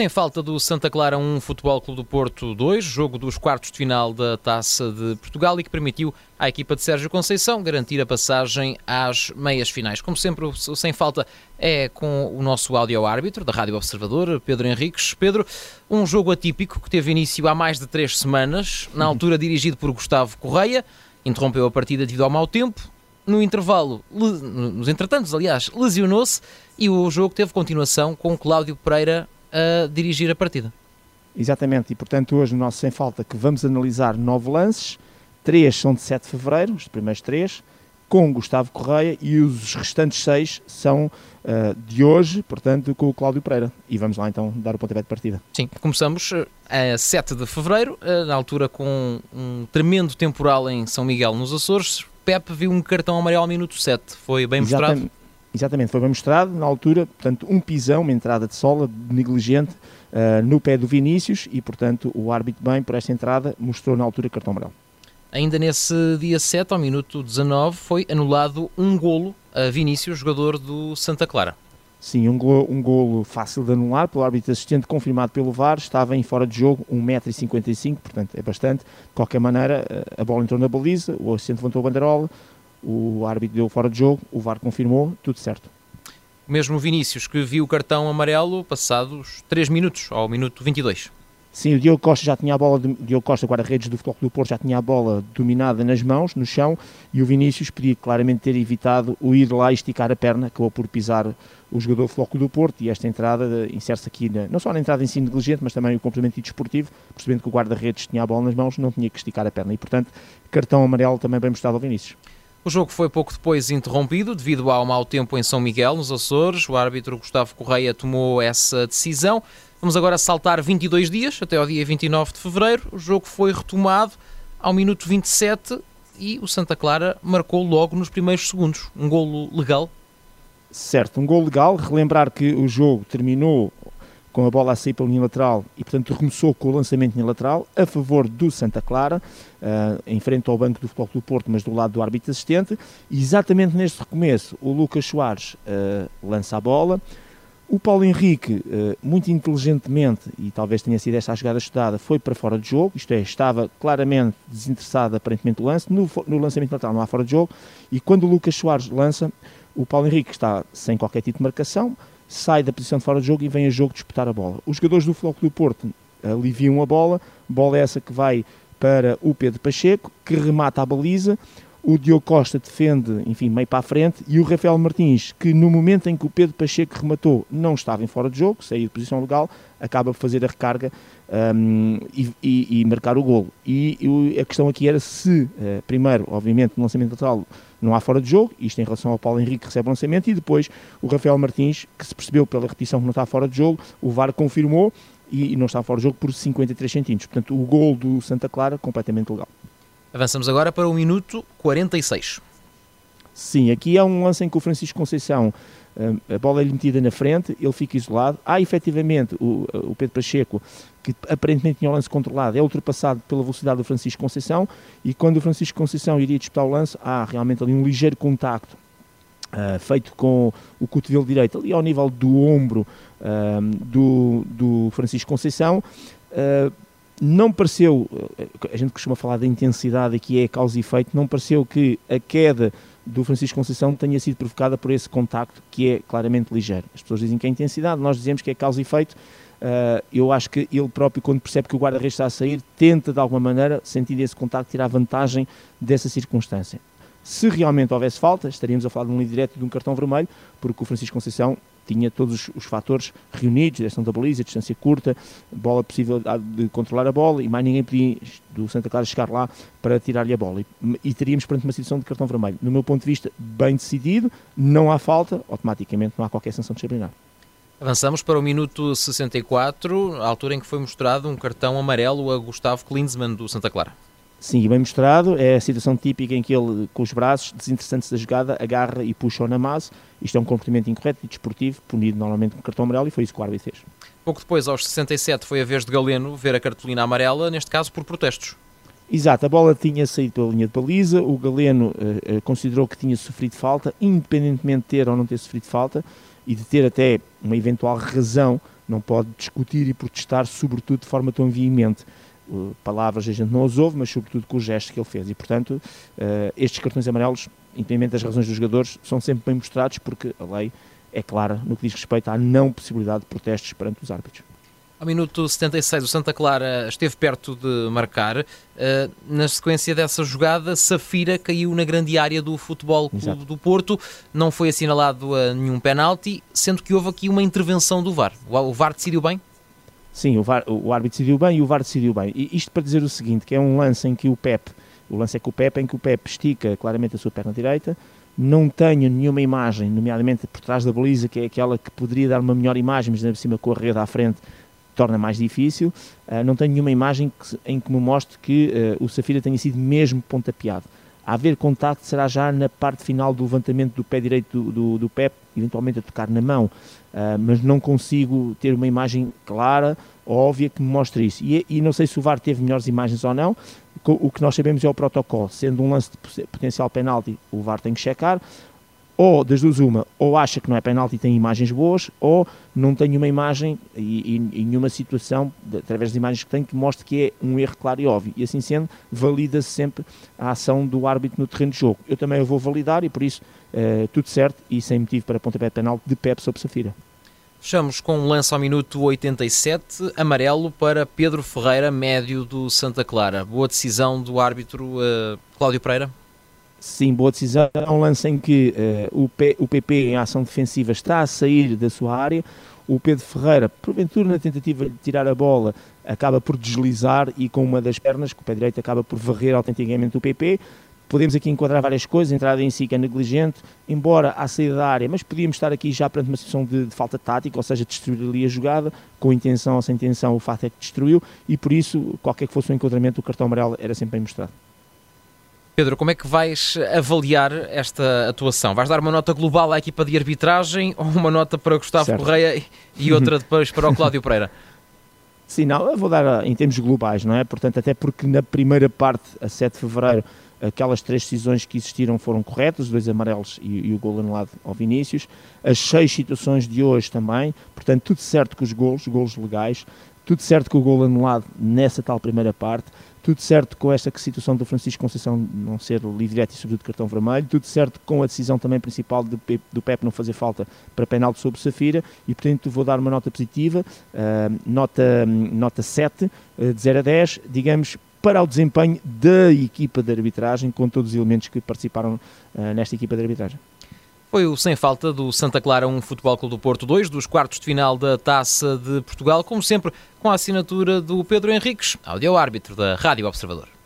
Sem falta do Santa Clara 1, Futebol Clube do Porto 2, jogo dos quartos de final da Taça de Portugal e que permitiu à equipa de Sérgio Conceição garantir a passagem às meias finais. Como sempre, o Sem Falta é com o nosso áudio-árbitro da Rádio Observador, Pedro Henriques. Pedro, um jogo atípico que teve início há mais de três semanas, na altura dirigido por Gustavo Correia, interrompeu a partida devido ao mau tempo, no intervalo, nos entretantos, aliás, lesionou-se e o jogo teve continuação com Cláudio Pereira a dirigir a partida. Exatamente, e portanto hoje no nosso Sem Falta que vamos analisar nove lances, três são de 7 de Fevereiro, os primeiros três, com Gustavo Correia e os restantes seis são uh, de hoje, portanto, com o Cláudio Pereira. E vamos lá então dar o pontapé de partida. Sim, começamos eh, a 7 de Fevereiro, uh, na altura com um tremendo temporal em São Miguel, nos Açores. Pepe viu um cartão amarelo ao minuto 7, foi bem Exatamente. mostrado? Exatamente, foi bem mostrado na altura, portanto, um pisão, uma entrada de sola negligente uh, no pé do Vinícius e, portanto, o árbitro bem por esta entrada mostrou na altura cartão amarelo. Ainda nesse dia 7, ao minuto 19, foi anulado um golo a Vinícius, jogador do Santa Clara. Sim, um golo, um golo fácil de anular pelo árbitro assistente, confirmado pelo VAR, estava em fora de jogo, 1,55m, portanto é bastante. De qualquer maneira, eh, a bola entrou na baliza, o assistente levantou a banderola, o árbitro deu fora de jogo, o VAR confirmou, tudo certo. Mesmo Vinícius, que viu o cartão amarelo passados 3 minutos, ao minuto 22. Sim, o Diogo Costa já tinha a bola, o Diogo Costa, guarda-redes do Futebol do Porto, já tinha a bola dominada nas mãos, no chão, e o Vinícius podia claramente ter evitado o ir lá e esticar a perna, acabou por pisar o jogador do Futebol do Porto, e esta entrada insere-se aqui, na, não só na entrada em si negligente, mas também o complemento desportivo, percebendo que o guarda-redes tinha a bola nas mãos, não tinha que esticar a perna, e portanto, cartão amarelo também bem mostrado ao Vinícius. O jogo foi pouco depois interrompido devido ao mau tempo em São Miguel, nos Açores. O árbitro Gustavo Correia tomou essa decisão. Vamos agora saltar 22 dias, até ao dia 29 de fevereiro. O jogo foi retomado ao minuto 27 e o Santa Clara marcou logo nos primeiros segundos. Um golo legal? Certo, um golo legal. Relembrar que o jogo terminou com a bola a sair pela linha lateral e, portanto, recomeçou com o lançamento linha lateral a favor do Santa Clara, uh, em frente ao banco do Futebol do Porto, mas do lado do árbitro assistente. E exatamente neste recomeço, o Lucas Soares uh, lança a bola. O Paulo Henrique, uh, muito inteligentemente, e talvez tenha sido esta a jogada estudada, foi para fora de jogo, isto é, estava claramente desinteressado aparentemente do lance. No, no lançamento lateral não há fora de jogo. E quando o Lucas Soares lança, o Paulo Henrique está sem qualquer tipo de marcação, sai da posição de fora de jogo e vem a jogo disputar a bola. Os jogadores do Floco do Porto aliviam a bola, bola essa que vai para o Pedro Pacheco, que remata a baliza, o Diogo Costa defende, enfim, meio para a frente, e o Rafael Martins, que no momento em que o Pedro Pacheco rematou, não estava em fora de jogo, saiu de posição legal, acaba por fazer a recarga um, e, e, e, marcar o golo. E, a questão aqui era se, uh, primeiro, obviamente, no lançamento total não há fora de jogo, isto em relação ao Paulo Henrique que recebe o lançamento, e depois o Rafael Martins, que se percebeu pela repetição que não está fora de jogo, o VAR confirmou e, não está fora de jogo por 53 centímetros. Portanto, o gol do Santa Clara completamente legal. Avançamos agora para o minuto 46. Sim, aqui é um lance em que o Francisco Conceição a bola é lhe metida na frente, ele fica isolado. Há efetivamente o, o Pedro Pacheco, que aparentemente tinha o lance controlado, é ultrapassado pela velocidade do Francisco Conceição. E quando o Francisco Conceição iria disputar o lance, há realmente ali um ligeiro contacto uh, feito com o cotovelo direito, ali ao nível do ombro uh, do, do Francisco Conceição. Uh, não pareceu, a gente costuma falar da intensidade aqui é causa e efeito, não pareceu que a queda do Francisco Conceição tenha sido provocada por esse contacto que é claramente ligeiro. As pessoas dizem que é intensidade, nós dizemos que é causa e efeito. Uh, eu acho que ele próprio, quando percebe que o guarda-redes está a sair, tenta de alguma maneira, sentindo esse contacto, tirar vantagem dessa circunstância. Se realmente houvesse falta, estaríamos a falar de um livre direto de um cartão vermelho, porque o Francisco Conceição tinha todos os, fatores reunidos, direção da baliza, distância curta, bola possível de controlar a bola e mais ninguém podia do Santa Clara chegar lá para tirar-lhe a bola. E, e teríamos perante uma situação de cartão vermelho. No meu ponto de vista, bem decidido, não há falta, automaticamente não há qualquer sanção disciplinar. Avançamos para o minuto 64, a altura em que foi mostrado um cartão amarelo a Gustavo Klinsmann do Santa Clara. Sim, bem mostrado. É a situação típica em que ele, com os braços desinteressantes da jogada, agarra e puxa o namaz. Isto é um comportamento incorreto e desportivo, punido normalmente com cartão amarelo, e foi isso que o árbitro fez. Pouco depois, aos 67, foi a vez de Galeno ver a cartolina amarela, neste caso por protestos. Exato, a bola tinha saído pela linha de baliza, o Galeno uh, uh, considerou que tinha sofrido falta, independentemente de ter ou não ter sofrido falta, e de ter até uma eventual razão não pode discutir e protestar, sobretudo de forma tão veemente. Uh, palavras a gente não as ouve, mas sobretudo com o gesto que ele fez. E, portanto, uh, estes cartões amarelos, independente das razões dos jogadores, são sempre bem mostrados porque a lei é clara no que diz respeito à não possibilidade de protestos perante os árbitros. Ao minuto 76, o Santa Clara esteve perto de marcar. Uh, na sequência dessa jogada, Safira caiu na grande área do Futebol Clube Exato. do Porto. Não foi assinalado nenhum penalti, sendo que houve aqui uma intervenção do VAR. O VAR decidiu bem? Sim, o, VAR, o árbitro decidiu bem e o VAR decidiu bem. E isto para dizer o seguinte, que é um lance em que o Pep, o lance é com o Pep, em que o Pep estica claramente a sua perna direita, não tenho nenhuma imagem, nomeadamente por trás da baliza, que é aquela que poderia dar uma melhor imagem, mas por cima com a rede à frente, torna mais difícil. Uh, não tenho nenhuma imagem que, em que me mostre que uh, o Safira tenha sido mesmo pontapeado. Haver contacto será já na parte final do levantamento do pé direito do, do, do Pep, eventualmente a tocar na mão, uh, mas não consigo ter uma imagem clara, óbvia, que me mostre isso. E, e não sei se o VAR teve melhores imagens ou não, o que nós sabemos é o protocolo. Sendo um lance de potencial penalti, o VAR tem que checar ou das duas uma, ou acha que não é penalti e tem imagens boas, ou não tem uma imagem e, e, e nenhuma situação, através das imagens que tem, que mostre que é um erro claro e óbvio. E assim sendo, valida-se sempre a ação do árbitro no terreno de jogo. Eu também a vou validar e por isso uh, tudo certo e sem motivo para pontapé de penalti de Pep sobre Safira. Fechamos com um lance ao minuto 87, amarelo para Pedro Ferreira, médio do Santa Clara. Boa decisão do árbitro uh, Cláudio Pereira? Sim, boa decisão. É um lance em que uh, o, P, o PP em ação defensiva está a sair da sua área. O Pedro Ferreira, porventura na tentativa de tirar a bola, acaba por deslizar e com uma das pernas, com o pé direito, acaba por varrer autenticamente o PP. Podemos aqui enquadrar várias coisas, a entrada em si que é negligente, embora à saída da área, mas podíamos estar aqui já perante uma situação de, de, falta tática, ou seja, destruir ali a jogada, com intenção ou sem intenção, o fato é que destruiu, e por isso, qualquer que fosse o enquadramento, o cartão amarelo era sempre bem mostrado. Pedro, como é que vais avaliar esta atuação? Vais dar uma nota global à equipa de arbitragem ou uma nota para Gustavo certo. Correia e outra depois para o Cláudio Pereira? Sim, não, eu vou dar em termos globais, não é? Portanto, até porque na primeira parte, a 7 de fevereiro, aquelas três decisões que existiram foram corretas, os dois amarelos e, e o gol anulado ao Vinícius. As seis situações de hoje também, portanto, tudo certo com os golos, golos legais, tudo certo com o gol anulado nessa tal primeira parte, tudo certo com esta situação do Francisco Conceição não ser livre direto e sobretudo cartão vermelho, tudo certo com a decisão também principal do Pep, do Pep não fazer falta para penalti sobre Safira. E portanto vou dar uma nota positiva, uh, nota, nota 7, uh, eh, de 0 a 10, digamos, para o desempenho da equipa de arbitragem, com todos os elementos que participaram uh, nesta equipa de arbitragem. Foi o sem falta do Santa Clara 1 Futebol Clube do Porto 2, dos quartos de final da Taça de Portugal, como sempre com a assinatura do Pedro Henriques, áudio-árbitro da Rádio Observador.